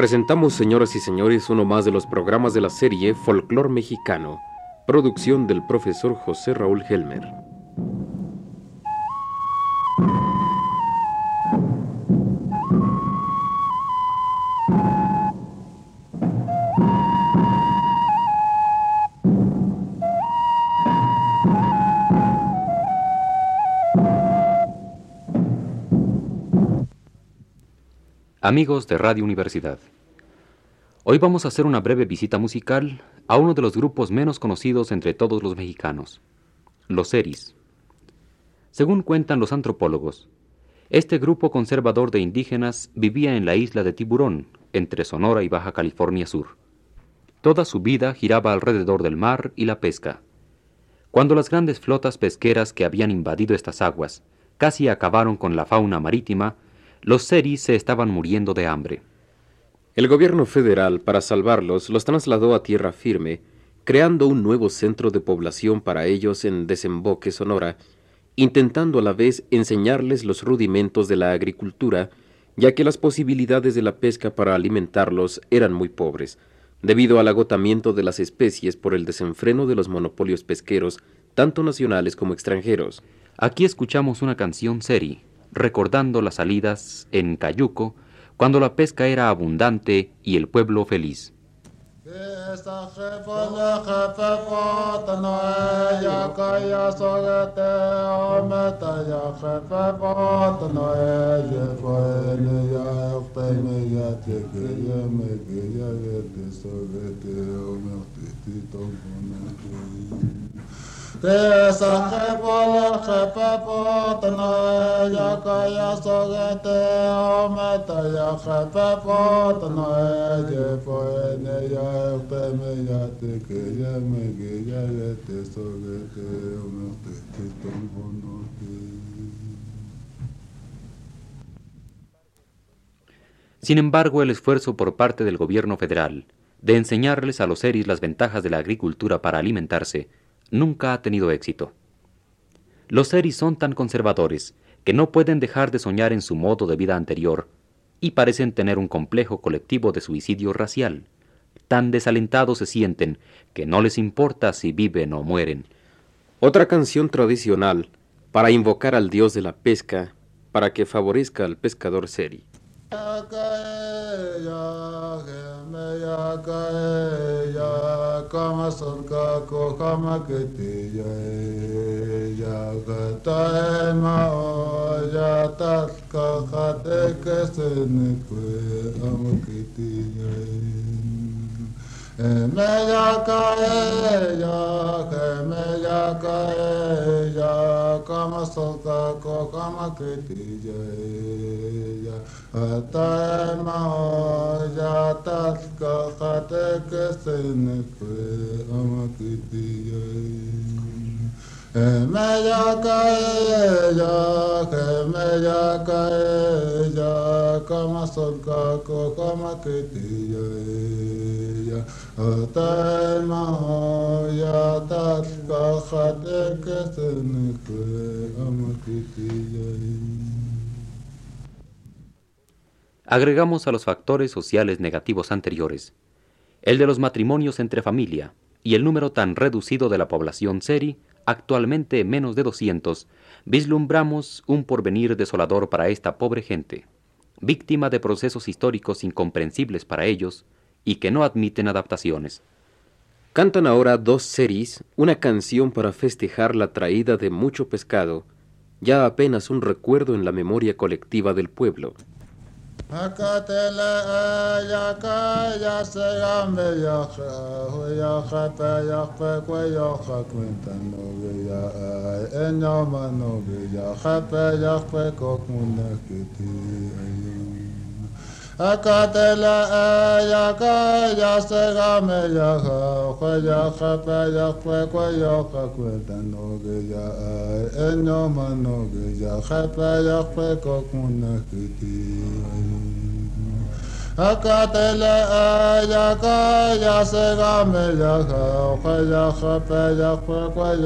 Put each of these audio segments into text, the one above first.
Presentamos, señoras y señores, uno más de los programas de la serie Folclor Mexicano, producción del profesor José Raúl Helmer. Amigos de Radio Universidad, hoy vamos a hacer una breve visita musical a uno de los grupos menos conocidos entre todos los mexicanos, los Seris. Según cuentan los antropólogos, este grupo conservador de indígenas vivía en la isla de Tiburón, entre Sonora y Baja California Sur. Toda su vida giraba alrededor del mar y la pesca. Cuando las grandes flotas pesqueras que habían invadido estas aguas casi acabaron con la fauna marítima, los seris se estaban muriendo de hambre. El gobierno federal, para salvarlos, los trasladó a tierra firme, creando un nuevo centro de población para ellos en Desemboque, Sonora, intentando a la vez enseñarles los rudimentos de la agricultura, ya que las posibilidades de la pesca para alimentarlos eran muy pobres, debido al agotamiento de las especies por el desenfreno de los monopolios pesqueros, tanto nacionales como extranjeros. Aquí escuchamos una canción seri, recordando las salidas en Cayuco, cuando la pesca era abundante y el pueblo feliz. Sin embargo, el esfuerzo por parte del gobierno federal de enseñarles a los seris las ventajas de la agricultura para alimentarse nunca ha tenido éxito. Los seris son tan conservadores que no pueden dejar de soñar en su modo de vida anterior y parecen tener un complejo colectivo de suicidio racial. Tan desalentados se sienten que no les importa si viven o mueren. Otra canción tradicional para invocar al dios de la pesca para que favorezca al pescador seri. या हे मया के या कुल को कति जये या गाया तत् कथके कये हे मया का ये या हे मया का काम सौता को काम कृति जय। अतः जात कृष्ण काम कृति जय। मैं जा कर जा मैं जा कर Agregamos a los factores sociales negativos anteriores. El de los matrimonios entre familia y el número tan reducido de la población seri, actualmente menos de 200, vislumbramos un porvenir desolador para esta pobre gente, víctima de procesos históricos incomprensibles para ellos y que no admiten adaptaciones. Cantan ahora dos seris una canción para festejar la traída de mucho pescado, ya apenas un recuerdo en la memoria colectiva del pueblo. Akatela ya ka ya se gambe ya ha ya ha pa ya pa kwa ya ha kwenta no ge ya en ya ma no ge ya ha pa ya Akatela ya ka ya se gambe ya ha kwa ya ha pa ya pa kwa ya ha kwenta no ge ya en ya ma no ge ya ha pa ya pa ko kuna kiti Akatele ya ka ya se ga me ya ka kwa ya ka pe ya kwa kwa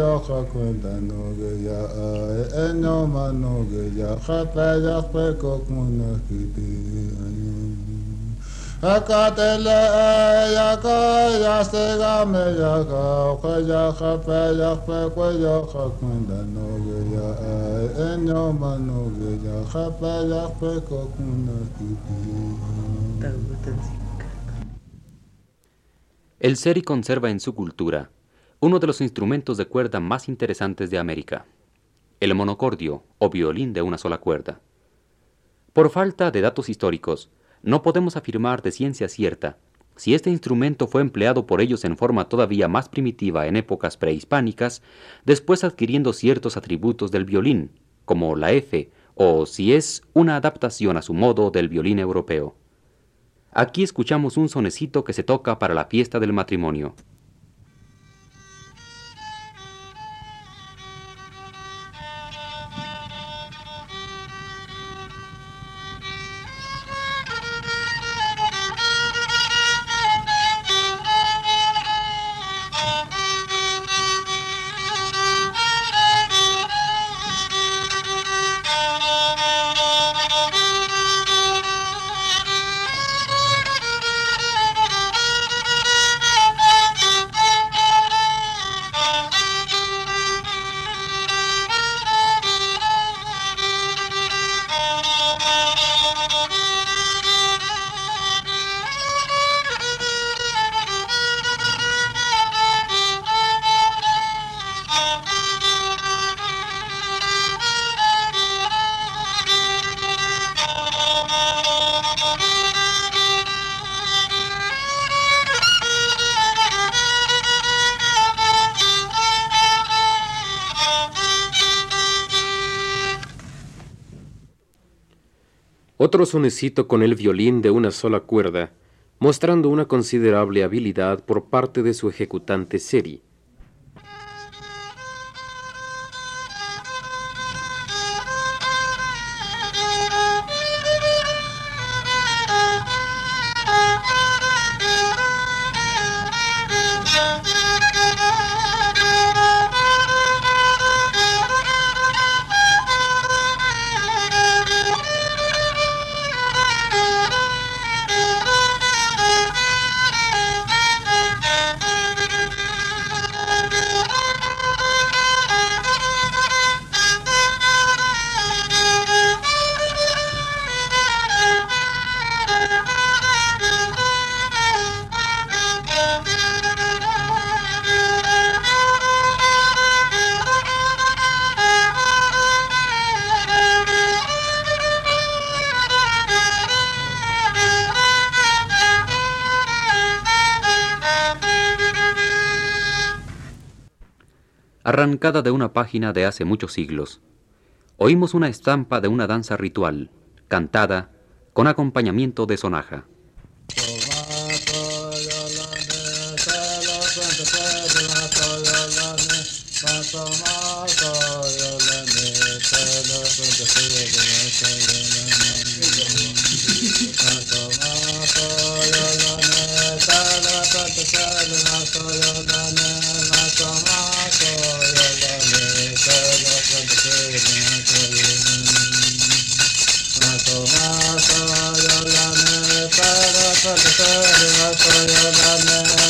El seri conserva en su cultura uno de los instrumentos de cuerda más interesantes de América, el monocordio o violín de una sola cuerda. Por falta de datos históricos, no podemos afirmar de ciencia cierta si este instrumento fue empleado por ellos en forma todavía más primitiva en épocas prehispánicas, después adquiriendo ciertos atributos del violín, como la F, o si es una adaptación a su modo del violín europeo. Aquí escuchamos un sonecito que se toca para la fiesta del matrimonio. Otro sonecito con el violín de una sola cuerda, mostrando una considerable habilidad por parte de su ejecutante Seri. Arrancada de una página de hace muchos siglos. Oímos una estampa de una danza ritual, cantada, con acompañamiento de sonaja. ਸਤ ਸਰ ਵਸਰ ਯਾਦਾਨ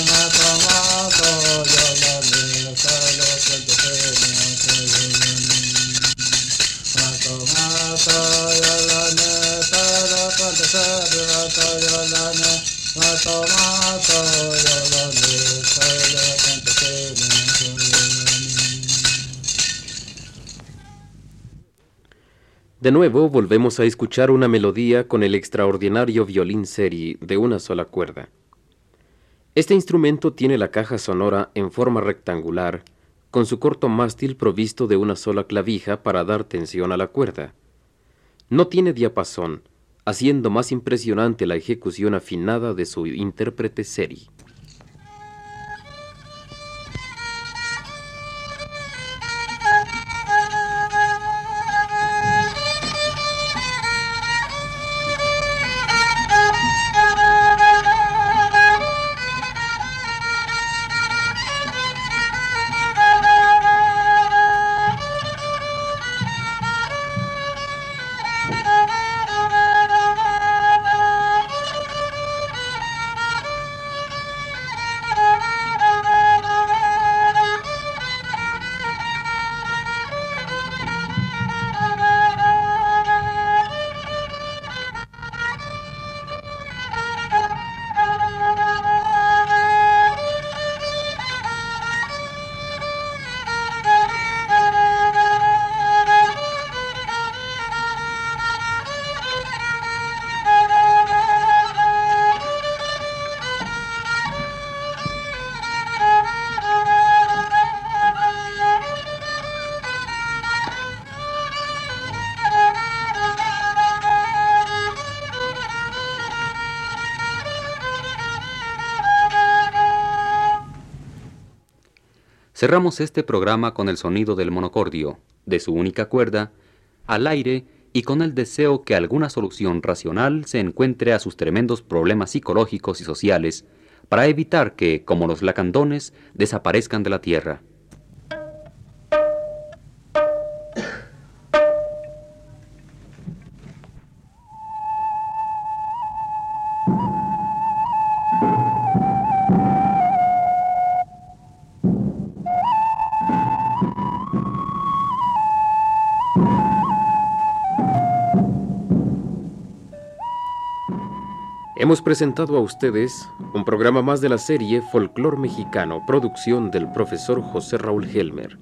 De nuevo volvemos a escuchar una melodía con el extraordinario violín seri de una sola cuerda. Este instrumento tiene la caja sonora en forma rectangular, con su corto mástil provisto de una sola clavija para dar tensión a la cuerda. No tiene diapasón, haciendo más impresionante la ejecución afinada de su intérprete seri. Cerramos este programa con el sonido del monocordio, de su única cuerda, al aire y con el deseo que alguna solución racional se encuentre a sus tremendos problemas psicológicos y sociales para evitar que, como los lacandones, desaparezcan de la tierra. Hemos presentado a ustedes un programa más de la serie Folclor Mexicano, producción del profesor José Raúl Helmer.